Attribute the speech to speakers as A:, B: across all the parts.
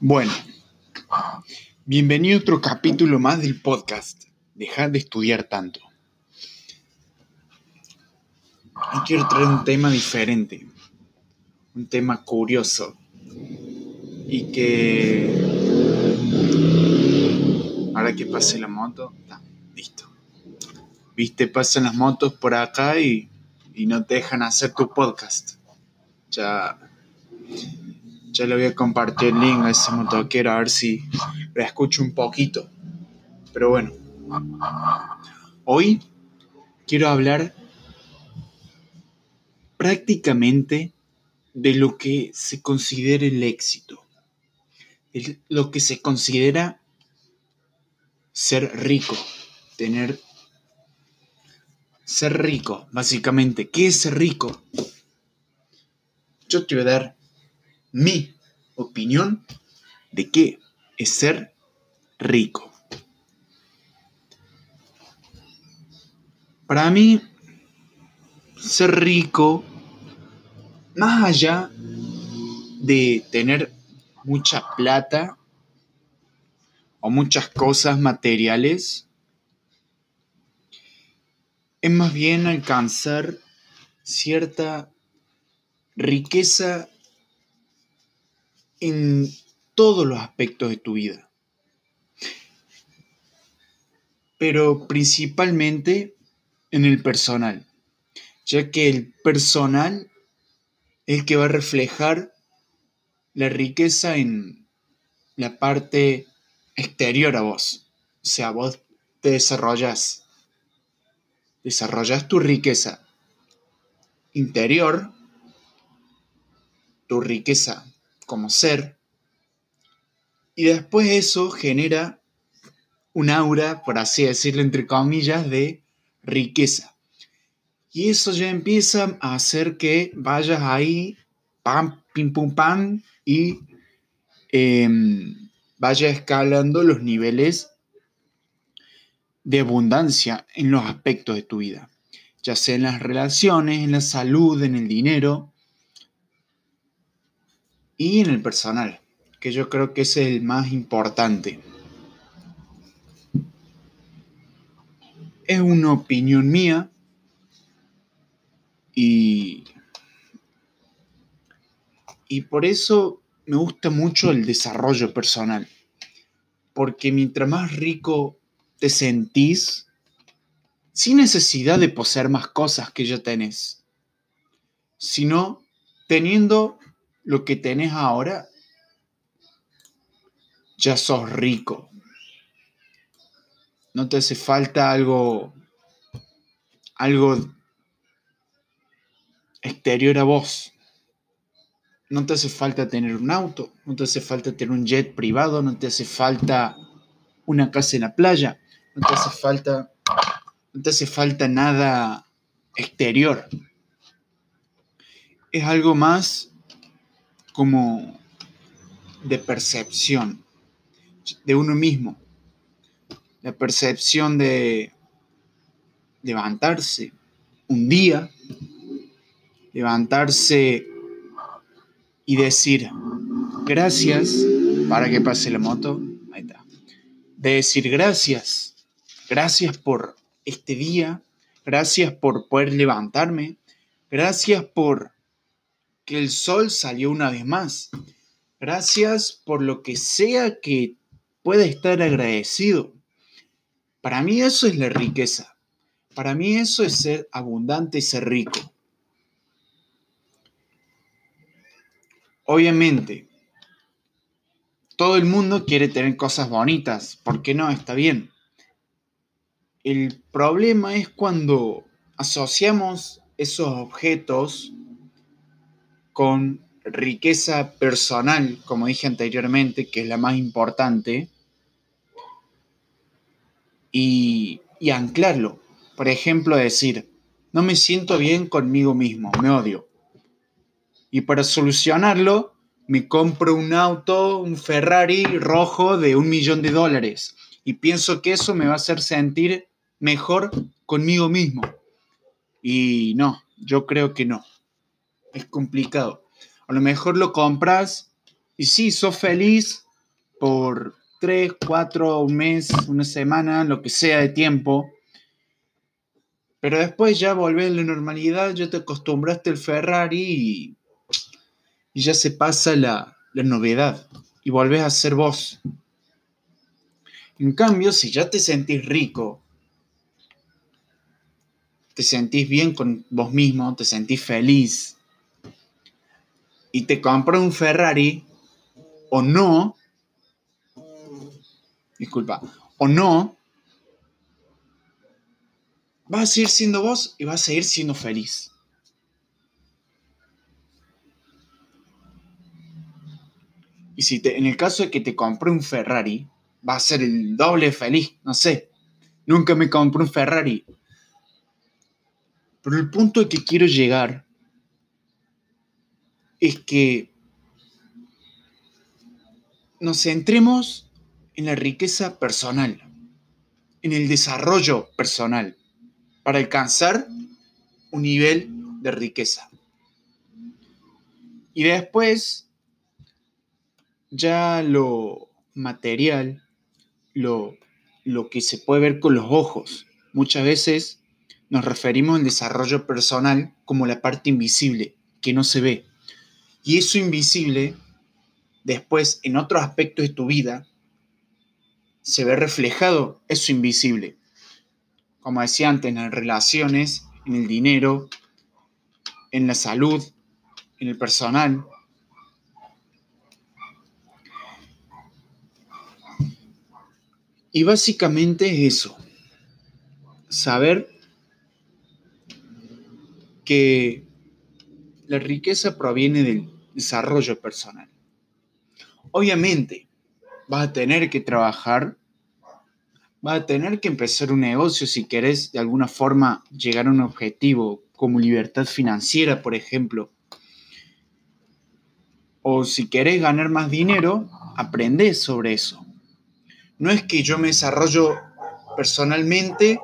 A: Bueno, bienvenido a otro capítulo más del podcast. Dejar de estudiar tanto. Quiero traer un tema diferente, un tema curioso y que ahora que pase la moto, listo. Viste, pasan las motos por acá y, y no te dejan hacer tu podcast. Ya ya le voy a compartir el link a ese motoquero a ver si lo escucho un poquito. Pero bueno, hoy quiero hablar prácticamente de lo que se considera el éxito, lo que se considera ser rico, tener ser rico, básicamente. ¿Qué es ser rico? Yo te voy a dar mi opinión de qué es ser rico. Para mí, ser rico, más allá de tener mucha plata o muchas cosas materiales, es más bien alcanzar cierta riqueza en todos los aspectos de tu vida. Pero principalmente en el personal, ya que el personal es el que va a reflejar la riqueza en la parte exterior a vos. O sea, vos te desarrollas, desarrollas tu riqueza interior, tu riqueza como ser. Y después eso genera un aura, por así decirlo, entre comillas, de riqueza. Y eso ya empieza a hacer que vayas ahí, pam, pim, pum, pam, y em, vaya escalando los niveles de abundancia en los aspectos de tu vida, ya sea en las relaciones, en la salud, en el dinero, y en el personal, que yo creo que es el más importante. Es una opinión mía y, y por eso me gusta mucho el desarrollo personal, porque mientras más rico te sentís, sin necesidad de poseer más cosas que ya tenés, sino teniendo lo que tenés ahora, ya sos rico. No te hace falta algo, algo exterior a vos. No te hace falta tener un auto, no te hace falta tener un jet privado, no te hace falta una casa en la playa, no te hace falta, no te hace falta nada exterior. Es algo más como de percepción de uno mismo. La percepción de levantarse un día, levantarse y decir gracias para que pase la moto. Ahí está. De decir gracias. Gracias por este día. Gracias por poder levantarme. Gracias por que el sol salió una vez más. Gracias por lo que sea que pueda estar agradecido. Para mí eso es la riqueza. Para mí eso es ser abundante y ser rico. Obviamente, todo el mundo quiere tener cosas bonitas. ¿Por qué no? Está bien. El problema es cuando asociamos esos objetos con riqueza personal, como dije anteriormente, que es la más importante, y, anclarlo. Por ejemplo, decir, no me siento bien conmigo mismo, me odio. Y para solucionarlo, me compro un auto, un Ferrari rojo de un millón de dólares. Y pienso que eso me va a hacer sentir mejor conmigo mismo. Y no, yo creo que no es complicado. A lo mejor lo compras y sí, sos feliz por tres, cuatro, un mes, una semana, lo que sea de tiempo. Pero después ya volvés a la normalidad, ya te acostumbraste al Ferrari y, y ya se pasa la, la novedad y volvés a ser vos. En cambio, si ya te sentís rico, te sentís bien con vos mismo, te sentís feliz y te compras un Ferrari o no, disculpa, o no, vas a seguir siendo vos y vas a seguir siendo feliz. Y si te, en el caso de que te compre un Ferrari, va a ser el doble feliz, no sé. Nunca me compré un Ferrari. Pero el punto que quiero llegar es que nos centremos en la riqueza personal, en el desarrollo personal, para alcanzar un nivel de riqueza. Y después, ya lo material, lo, lo que se puede ver con los ojos. Muchas veces nos referimos al desarrollo personal como la parte invisible, que no se ve. Y eso invisible, después en otros aspectos de tu vida, se ve reflejado eso invisible. Como decía antes, en las relaciones, en el dinero, en la salud, en el personal. Y básicamente es eso. Saber que la riqueza proviene del desarrollo personal. Obviamente, vas a tener que trabajar, vas a tener que empezar un negocio si querés de alguna forma llegar a un objetivo como libertad financiera, por ejemplo. O si querés ganar más dinero, aprende sobre eso. No es que yo me desarrollo personalmente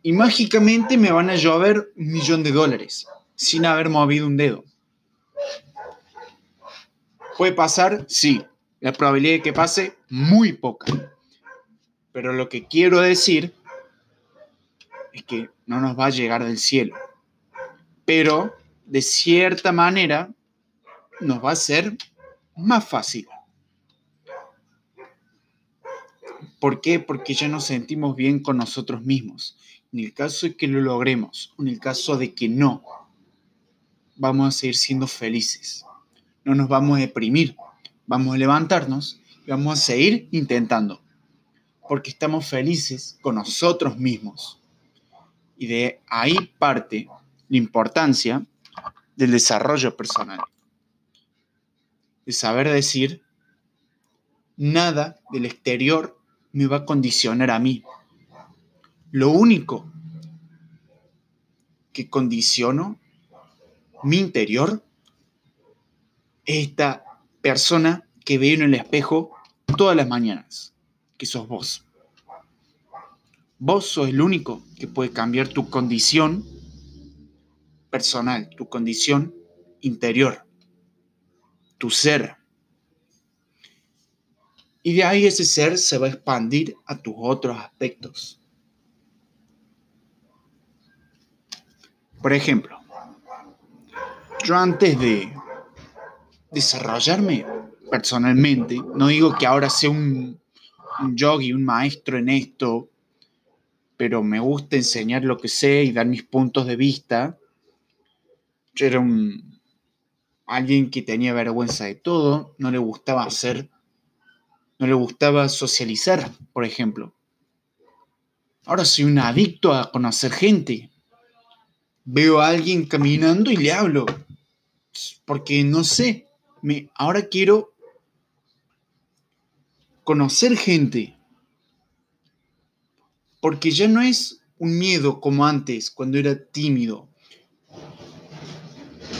A: y mágicamente me van a llover un millón de dólares sin haber movido un dedo. ¿Puede pasar? Sí. La probabilidad de que pase, muy poca. Pero lo que quiero decir es que no nos va a llegar del cielo. Pero, de cierta manera, nos va a ser más fácil. ¿Por qué? Porque ya nos sentimos bien con nosotros mismos. En el caso de que lo logremos, en el caso de que no, vamos a seguir siendo felices. No nos vamos a deprimir, vamos a levantarnos y vamos a seguir intentando. Porque estamos felices con nosotros mismos. Y de ahí parte la importancia del desarrollo personal. De saber decir, nada del exterior me va a condicionar a mí. Lo único que condiciono mi interior es esta persona que veo en el espejo todas las mañanas, que sos vos. Vos sos el único que puede cambiar tu condición personal, tu condición interior, tu ser. Y de ahí ese ser se va a expandir a tus otros aspectos. Por ejemplo, yo antes de desarrollarme personalmente, no digo que ahora sea un, un yogi, un maestro en esto, pero me gusta enseñar lo que sé y dar mis puntos de vista. Yo era un alguien que tenía vergüenza de todo, no le gustaba hacer no le gustaba socializar, por ejemplo. Ahora soy un adicto a conocer gente. Veo a alguien caminando y le hablo. Porque no sé, me, ahora quiero conocer gente. Porque ya no es un miedo como antes, cuando era tímido.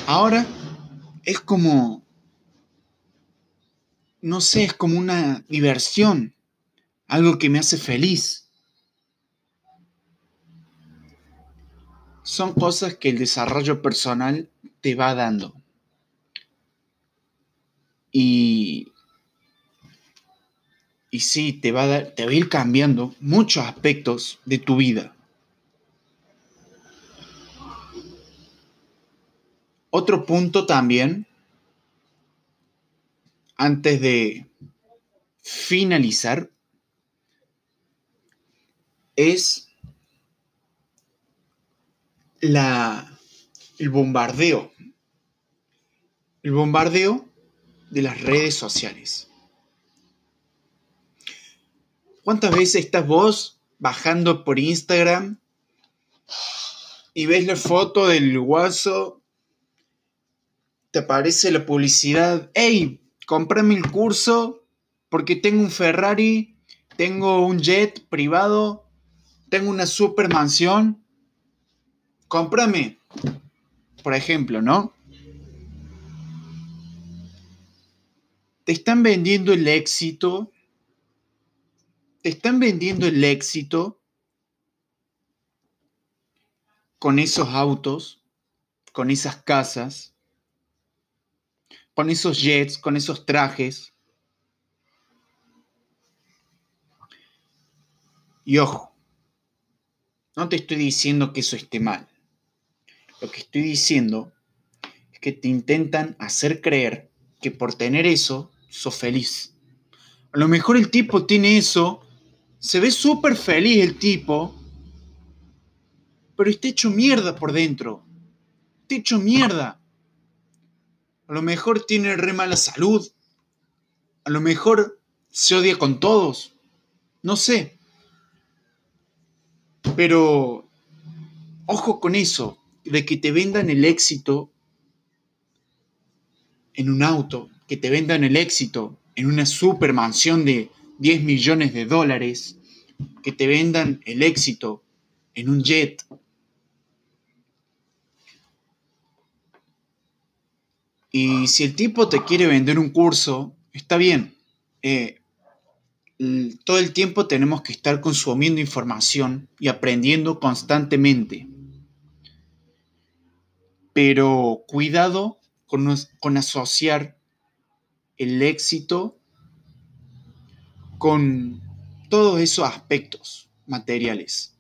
A: Ahora es como no sé, es como una diversión, algo que me hace feliz. Son cosas que el desarrollo personal te va dando. Y Y sí, te va, a te va a ir cambiando muchos aspectos de tu vida. Otro punto también, antes de finalizar, es la, el bombardeo. El bombardeo de las redes sociales. ¿Cuántas veces estás vos bajando por Instagram y ves la foto del guaso te aparece la publicidad, hey, cómprame el curso porque tengo un Ferrari, tengo un jet privado, tengo una super mansión, cómprame, por ejemplo, ¿no? Te están vendiendo el éxito, te están vendiendo el éxito con esos autos, con esas casas, con esos jets, con esos trajes. Y ojo, no te estoy diciendo que eso esté mal. Lo que estoy diciendo es que te intentan hacer creer que por tener eso sos feliz. A lo mejor el tipo tiene eso, se ve súper feliz el tipo, pero está hecho mierda por dentro. Está hecho mierda. A lo mejor tiene re mala salud. A lo mejor se odia con todos. No sé. Pero ojo con eso, de que te vendan el éxito en un auto, que te vendan el éxito en una super mansión de 10 millones de dólares, que te vendan el éxito en un jet, Y si el tipo te quiere vender un curso, está bien. Eh, todo el tiempo tenemos que estar consumiendo información y aprendiendo constantemente. Pero cuidado con, asociar el éxito con todos esos aspectos materiales.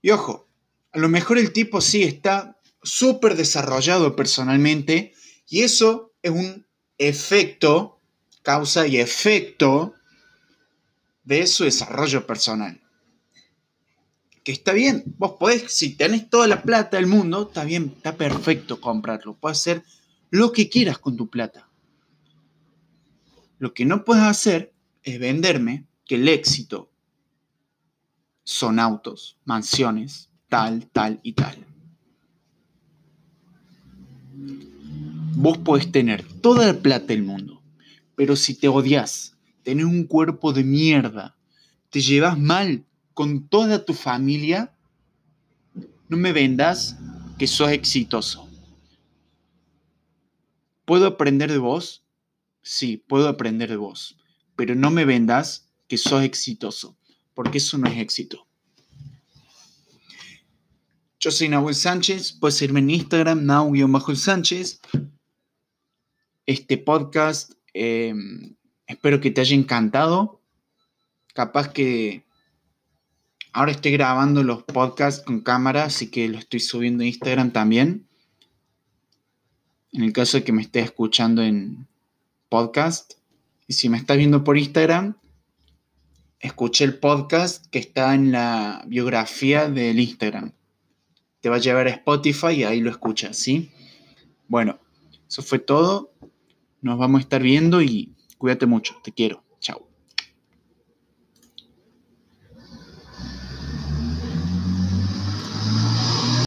A: Y ojo, a lo mejor el tipo sí está súper desarrollado personalmente y eso es un efecto, causa y efecto de su desarrollo personal. Que está bien, vos podés, si tenés toda la plata del mundo, está bien, está perfecto comprarlo, puedes hacer lo que quieras con tu plata. Lo que no puedes hacer es venderme que el éxito son autos, mansiones, tal, tal y tal. Vos podés tener toda la plata del mundo, pero si te odias, tenés un cuerpo de mierda, te llevas mal con toda tu familia, no me vendas que sos exitoso. ¿Puedo aprender de vos? Sí, puedo aprender de vos, pero no me vendas que sos exitoso, porque eso no es éxito. Yo soy Nahuel Sánchez, puedes irme en Instagram, Nahu-Sánchez este podcast. Eh, espero que te haya encantado. Capaz que ahora estoy grabando los podcasts con cámara, así que lo estoy subiendo a Instagram también. En el caso de que me estés escuchando en podcast. Y si me estás viendo por Instagram, escuché el podcast que está en la biografía del Instagram. Te va a llevar a Spotify y ahí lo escuchas, ¿sí? Bueno, eso fue todo. Nos vamos a estar viendo y cuídate mucho, te quiero.